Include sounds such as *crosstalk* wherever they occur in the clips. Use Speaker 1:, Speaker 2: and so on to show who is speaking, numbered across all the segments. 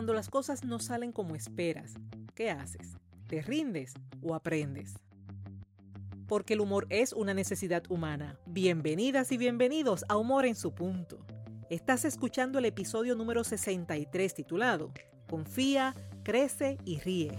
Speaker 1: Cuando las cosas no salen como esperas, ¿qué haces? ¿Te rindes o aprendes? Porque el humor es una necesidad humana. Bienvenidas y bienvenidos a Humor en su punto. Estás escuchando el episodio número 63 titulado Confía, crece y ríe.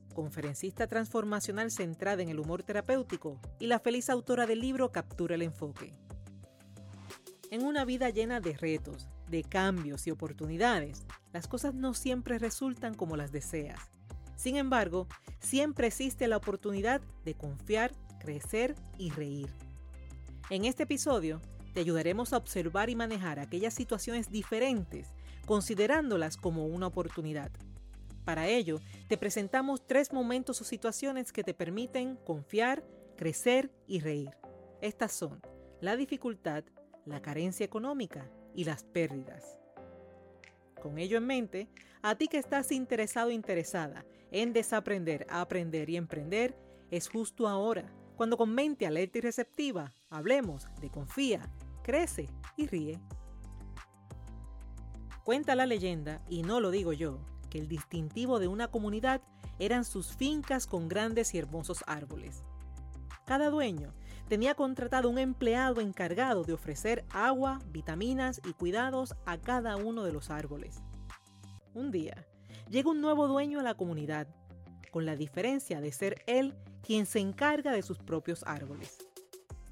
Speaker 1: conferencista transformacional centrada en el humor terapéutico y la feliz autora del libro Captura el Enfoque. En una vida llena de retos, de cambios y oportunidades, las cosas no siempre resultan como las deseas. Sin embargo, siempre existe la oportunidad de confiar, crecer y reír. En este episodio, te ayudaremos a observar y manejar aquellas situaciones diferentes considerándolas como una oportunidad. Para ello, te presentamos tres momentos o situaciones que te permiten confiar, crecer y reír. Estas son la dificultad, la carencia económica y las pérdidas. Con ello en mente, a ti que estás interesado o interesada en desaprender, aprender y emprender, es justo ahora, cuando con mente alerta y receptiva, hablemos de confía, crece y ríe. Cuenta la leyenda, y no lo digo yo, que el distintivo de una comunidad eran sus fincas con grandes y hermosos árboles. Cada dueño tenía contratado un empleado encargado de ofrecer agua, vitaminas y cuidados a cada uno de los árboles. Un día, llega un nuevo dueño a la comunidad, con la diferencia de ser él quien se encarga de sus propios árboles.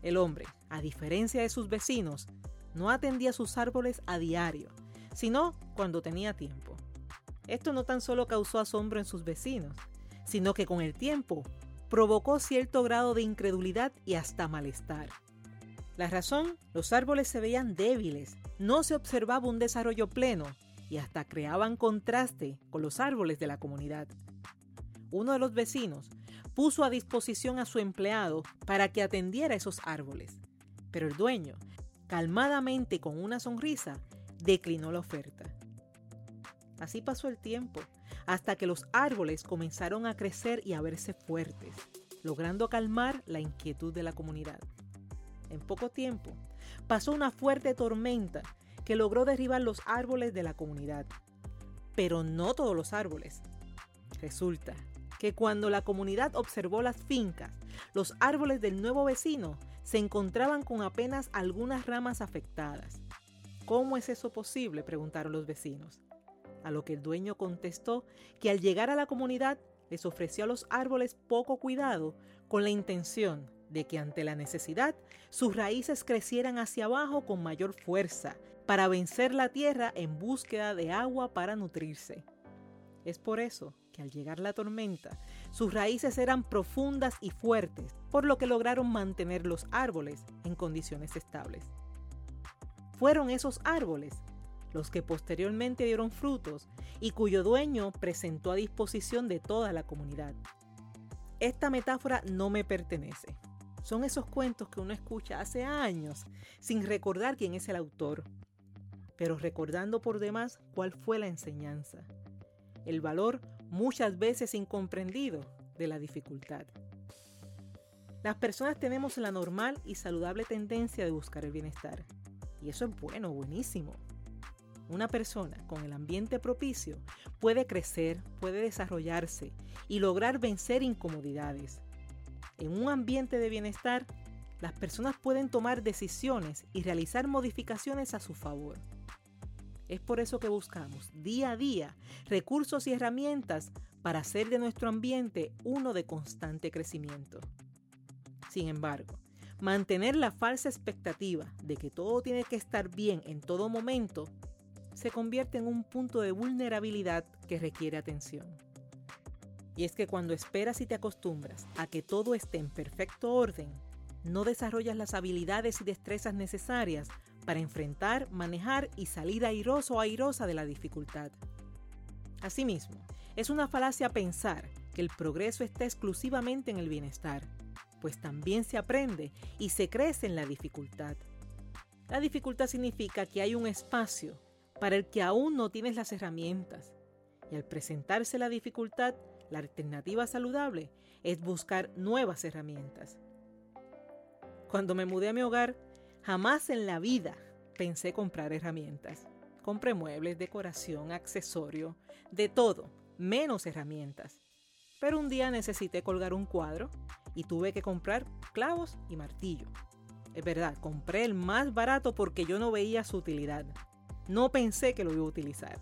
Speaker 1: El hombre, a diferencia de sus vecinos, no atendía sus árboles a diario, sino cuando tenía tiempo. Esto no tan solo causó asombro en sus vecinos, sino que con el tiempo provocó cierto grado de incredulidad y hasta malestar. La razón, los árboles se veían débiles, no se observaba un desarrollo pleno y hasta creaban contraste con los árboles de la comunidad. Uno de los vecinos puso a disposición a su empleado para que atendiera esos árboles, pero el dueño, calmadamente con una sonrisa, declinó la oferta. Así pasó el tiempo, hasta que los árboles comenzaron a crecer y a verse fuertes, logrando calmar la inquietud de la comunidad. En poco tiempo, pasó una fuerte tormenta que logró derribar los árboles de la comunidad. Pero no todos los árboles. Resulta que cuando la comunidad observó las fincas, los árboles del nuevo vecino se encontraban con apenas algunas ramas afectadas. ¿Cómo es eso posible? preguntaron los vecinos. A lo que el dueño contestó que al llegar a la comunidad les ofreció a los árboles poco cuidado con la intención de que ante la necesidad sus raíces crecieran hacia abajo con mayor fuerza para vencer la tierra en búsqueda de agua para nutrirse. Es por eso que al llegar la tormenta, sus raíces eran profundas y fuertes, por lo que lograron mantener los árboles en condiciones estables fueron esos árboles los que posteriormente dieron frutos y cuyo dueño presentó a disposición de toda la comunidad. Esta metáfora no me pertenece. Son esos cuentos que uno escucha hace años sin recordar quién es el autor, pero recordando por demás cuál fue la enseñanza, el valor muchas veces incomprendido de la dificultad. Las personas tenemos la normal y saludable tendencia de buscar el bienestar y eso es bueno, buenísimo. Una persona con el ambiente propicio puede crecer, puede desarrollarse y lograr vencer incomodidades. En un ambiente de bienestar, las personas pueden tomar decisiones y realizar modificaciones a su favor. Es por eso que buscamos día a día recursos y herramientas para hacer de nuestro ambiente uno de constante crecimiento. Sin embargo, Mantener la falsa expectativa de que todo tiene que estar bien en todo momento se convierte en un punto de vulnerabilidad que requiere atención. Y es que cuando esperas y te acostumbras a que todo esté en perfecto orden, no desarrollas las habilidades y destrezas necesarias para enfrentar, manejar y salir airoso o airosa de la dificultad. Asimismo, es una falacia pensar que el progreso está exclusivamente en el bienestar, pues también se aprende y se crece en la dificultad. La dificultad significa que hay un espacio para el que aún no tienes las herramientas, y al presentarse la dificultad, la alternativa saludable es buscar nuevas herramientas. Cuando me mudé a mi hogar, jamás en la vida pensé comprar herramientas. Compré muebles, decoración, accesorio, de todo, menos herramientas. Pero un día necesité colgar un cuadro y tuve que comprar clavos y martillo. Es verdad, compré el más barato porque yo no veía su utilidad. No pensé que lo iba a utilizar.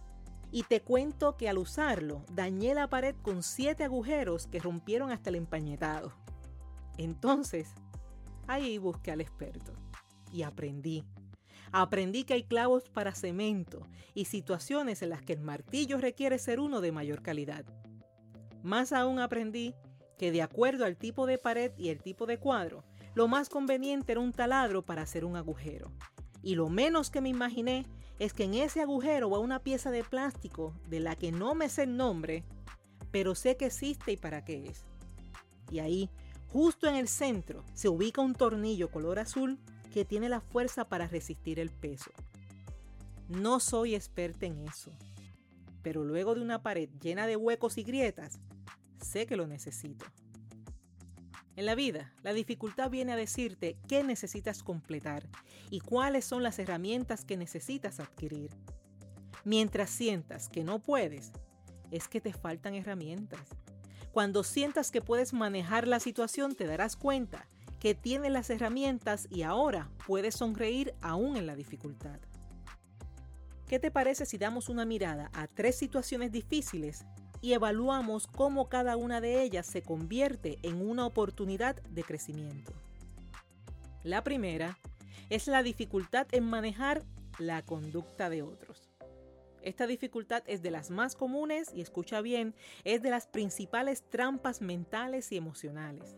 Speaker 1: Y te cuento que al usarlo dañé la pared con siete agujeros que rompieron hasta el empañetado. Entonces, ahí busqué al experto y aprendí. Aprendí que hay clavos para cemento y situaciones en las que el martillo requiere ser uno de mayor calidad. Más aún aprendí que de acuerdo al tipo de pared y el tipo de cuadro, lo más conveniente era un taladro para hacer un agujero. Y lo menos que me imaginé es que en ese agujero va una pieza de plástico de la que no me sé el nombre, pero sé que existe y para qué es. Y ahí, justo en el centro, se ubica un tornillo color azul que tiene la fuerza para resistir el peso. No soy experta en eso, pero luego de una pared llena de huecos y grietas, sé que lo necesito. En la vida, la dificultad viene a decirte qué necesitas completar y cuáles son las herramientas que necesitas adquirir. Mientras sientas que no puedes, es que te faltan herramientas. Cuando sientas que puedes manejar la situación, te darás cuenta que tienes las herramientas y ahora puedes sonreír aún en la dificultad. ¿Qué te parece si damos una mirada a tres situaciones difíciles y evaluamos cómo cada una de ellas se convierte en una oportunidad de crecimiento. La primera es la dificultad en manejar la conducta de otros. Esta dificultad es de las más comunes y escucha bien, es de las principales trampas mentales y emocionales.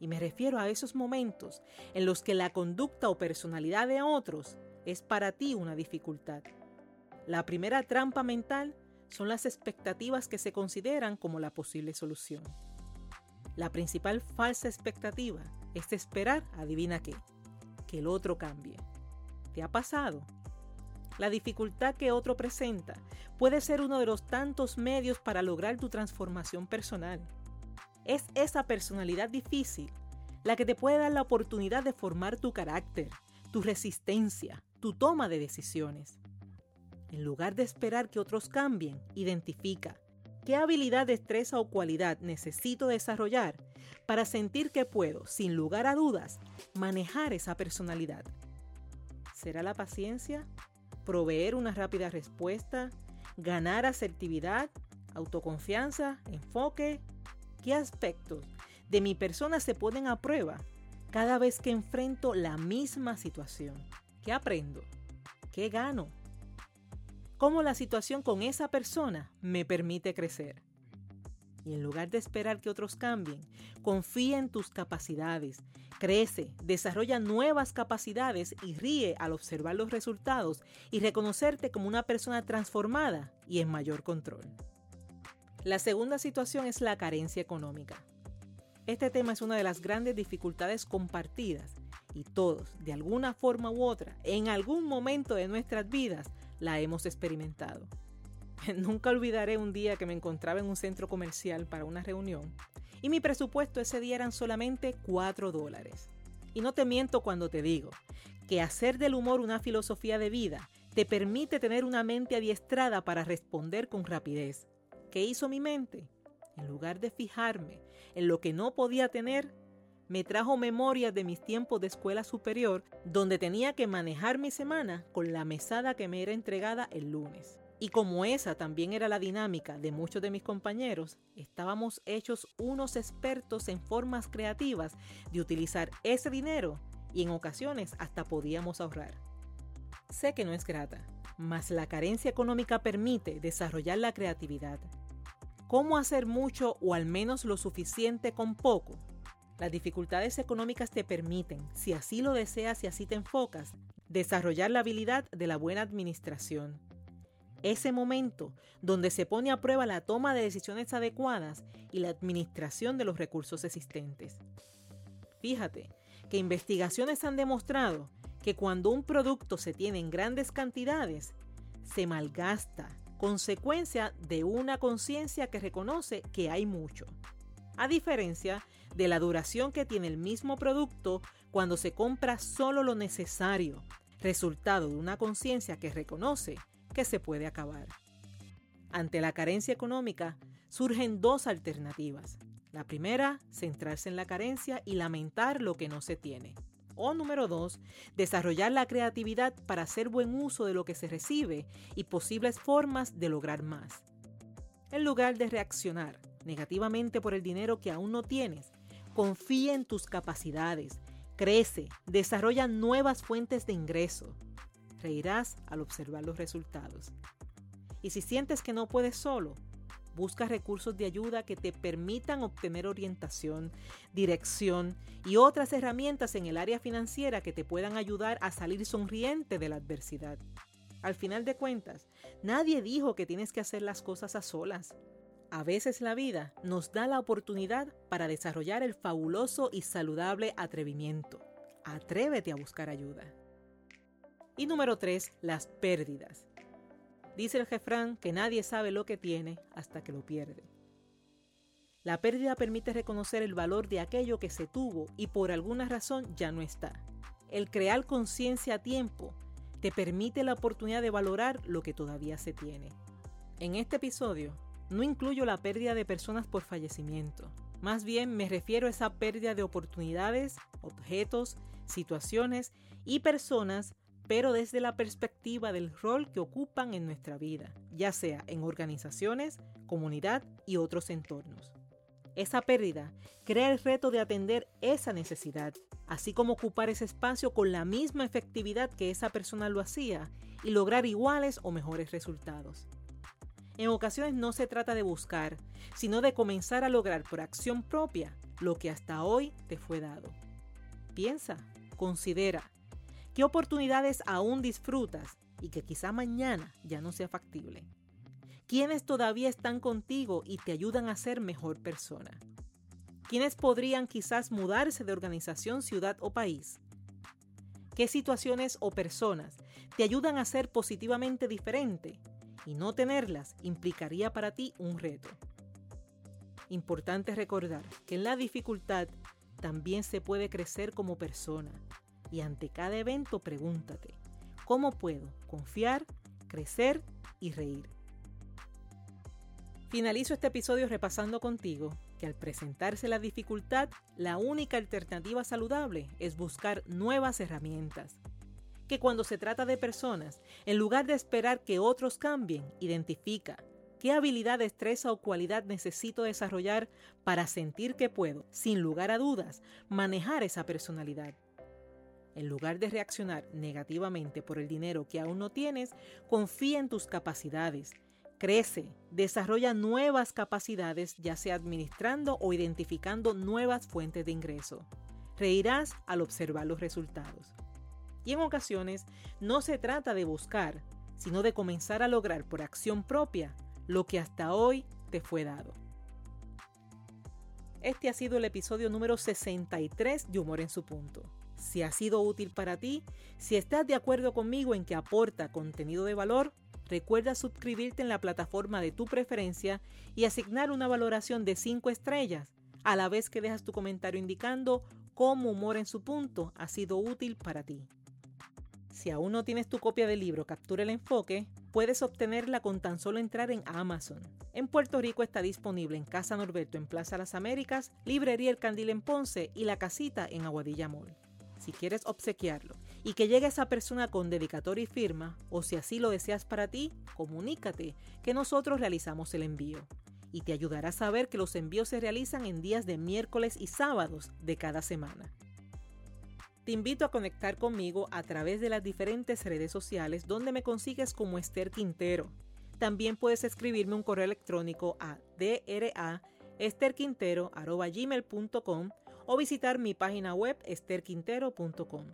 Speaker 1: Y me refiero a esos momentos en los que la conducta o personalidad de otros es para ti una dificultad. La primera trampa mental son las expectativas que se consideran como la posible solución. La principal falsa expectativa es esperar, adivina qué, que el otro cambie. ¿Te ha pasado? La dificultad que otro presenta puede ser uno de los tantos medios para lograr tu transformación personal. Es esa personalidad difícil la que te puede dar la oportunidad de formar tu carácter, tu resistencia, tu toma de decisiones. En lugar de esperar que otros cambien, identifica qué habilidad, destreza o cualidad necesito desarrollar para sentir que puedo, sin lugar a dudas, manejar esa personalidad. ¿Será la paciencia? ¿Proveer una rápida respuesta? ¿Ganar asertividad? ¿Autoconfianza? ¿Enfoque? ¿Qué aspectos de mi persona se ponen a prueba cada vez que enfrento la misma situación? ¿Qué aprendo? ¿Qué gano? Cómo la situación con esa persona me permite crecer. Y en lugar de esperar que otros cambien, confía en tus capacidades, crece, desarrolla nuevas capacidades y ríe al observar los resultados y reconocerte como una persona transformada y en mayor control. La segunda situación es la carencia económica. Este tema es una de las grandes dificultades compartidas y todos, de alguna forma u otra, en algún momento de nuestras vidas, la hemos experimentado. *laughs* Nunca olvidaré un día que me encontraba en un centro comercial para una reunión y mi presupuesto ese día eran solamente 4 dólares. Y no te miento cuando te digo que hacer del humor una filosofía de vida te permite tener una mente adiestrada para responder con rapidez. ¿Qué hizo mi mente? En lugar de fijarme en lo que no podía tener, me trajo memorias de mis tiempos de escuela superior, donde tenía que manejar mi semana con la mesada que me era entregada el lunes. Y como esa también era la dinámica de muchos de mis compañeros, estábamos hechos unos expertos en formas creativas de utilizar ese dinero y en ocasiones hasta podíamos ahorrar. Sé que no es grata, mas la carencia económica permite desarrollar la creatividad. ¿Cómo hacer mucho o al menos lo suficiente con poco? Las dificultades económicas te permiten, si así lo deseas y así te enfocas, desarrollar la habilidad de la buena administración. Ese momento donde se pone a prueba la toma de decisiones adecuadas y la administración de los recursos existentes. Fíjate que investigaciones han demostrado que cuando un producto se tiene en grandes cantidades, se malgasta, consecuencia de una conciencia que reconoce que hay mucho. A diferencia de la duración que tiene el mismo producto cuando se compra solo lo necesario, resultado de una conciencia que reconoce que se puede acabar. Ante la carencia económica surgen dos alternativas. La primera, centrarse en la carencia y lamentar lo que no se tiene. O número dos, desarrollar la creatividad para hacer buen uso de lo que se recibe y posibles formas de lograr más. En lugar de reaccionar negativamente por el dinero que aún no tienes, confía en tus capacidades, crece, desarrolla nuevas fuentes de ingreso. Reirás al observar los resultados. Y si sientes que no puedes solo, Busca recursos de ayuda que te permitan obtener orientación, dirección y otras herramientas en el área financiera que te puedan ayudar a salir sonriente de la adversidad. Al final de cuentas, nadie dijo que tienes que hacer las cosas a solas. A veces la vida nos da la oportunidad para desarrollar el fabuloso y saludable atrevimiento. Atrévete a buscar ayuda. Y número 3, las pérdidas. Dice el jefrán que nadie sabe lo que tiene hasta que lo pierde. La pérdida permite reconocer el valor de aquello que se tuvo y por alguna razón ya no está. El crear conciencia a tiempo te permite la oportunidad de valorar lo que todavía se tiene. En este episodio no incluyo la pérdida de personas por fallecimiento. Más bien me refiero a esa pérdida de oportunidades, objetos, situaciones y personas pero desde la perspectiva del rol que ocupan en nuestra vida, ya sea en organizaciones, comunidad y otros entornos. Esa pérdida crea el reto de atender esa necesidad, así como ocupar ese espacio con la misma efectividad que esa persona lo hacía y lograr iguales o mejores resultados. En ocasiones no se trata de buscar, sino de comenzar a lograr por acción propia lo que hasta hoy te fue dado. Piensa, considera ¿Qué oportunidades aún disfrutas y que quizá mañana ya no sea factible? ¿Quiénes todavía están contigo y te ayudan a ser mejor persona? ¿Quiénes podrían quizás mudarse de organización, ciudad o país? ¿Qué situaciones o personas te ayudan a ser positivamente diferente? Y no tenerlas implicaría para ti un reto. Importante recordar que en la dificultad también se puede crecer como persona y ante cada evento pregúntate, ¿cómo puedo confiar, crecer y reír? Finalizo este episodio repasando contigo que al presentarse la dificultad, la única alternativa saludable es buscar nuevas herramientas. Que cuando se trata de personas, en lugar de esperar que otros cambien, identifica qué habilidad, destreza o cualidad necesito desarrollar para sentir que puedo, sin lugar a dudas, manejar esa personalidad. En lugar de reaccionar negativamente por el dinero que aún no tienes, confía en tus capacidades. Crece, desarrolla nuevas capacidades, ya sea administrando o identificando nuevas fuentes de ingreso. Reirás al observar los resultados. Y en ocasiones no se trata de buscar, sino de comenzar a lograr por acción propia lo que hasta hoy te fue dado. Este ha sido el episodio número 63 de Humor en su punto si ha sido útil para ti, si estás de acuerdo conmigo en que aporta contenido de valor, recuerda suscribirte en la plataforma de tu preferencia y asignar una valoración de 5 estrellas, a la vez que dejas tu comentario indicando cómo humor en su punto ha sido útil para ti. Si aún no tienes tu copia del libro Captura el Enfoque, puedes obtenerla con tan solo entrar en Amazon. En Puerto Rico está disponible en Casa Norberto en Plaza Las Américas, Librería El Candil en Ponce y La Casita en Aguadilla Mall si quieres obsequiarlo y que llegue a esa persona con dedicatoria y firma, o si así lo deseas para ti, comunícate que nosotros realizamos el envío. Y te ayudará a saber que los envíos se realizan en días de miércoles y sábados de cada semana. Te invito a conectar conmigo a través de las diferentes redes sociales donde me consigues como Esther Quintero. También puedes escribirme un correo electrónico a dra o visitar mi página web esterquintero.com.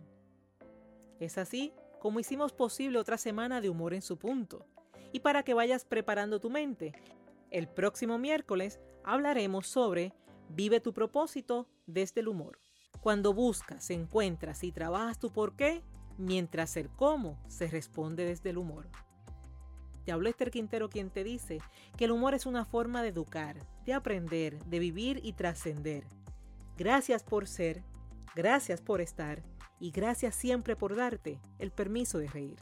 Speaker 1: Es así como hicimos posible otra semana de humor en su punto. Y para que vayas preparando tu mente, el próximo miércoles hablaremos sobre Vive tu propósito desde el humor. Cuando buscas, encuentras y trabajas tu por qué, mientras el cómo se responde desde el humor. Te habló Esther Quintero quien te dice que el humor es una forma de educar, de aprender, de vivir y trascender. Gracias por ser, gracias por estar y gracias siempre por darte el permiso de reír.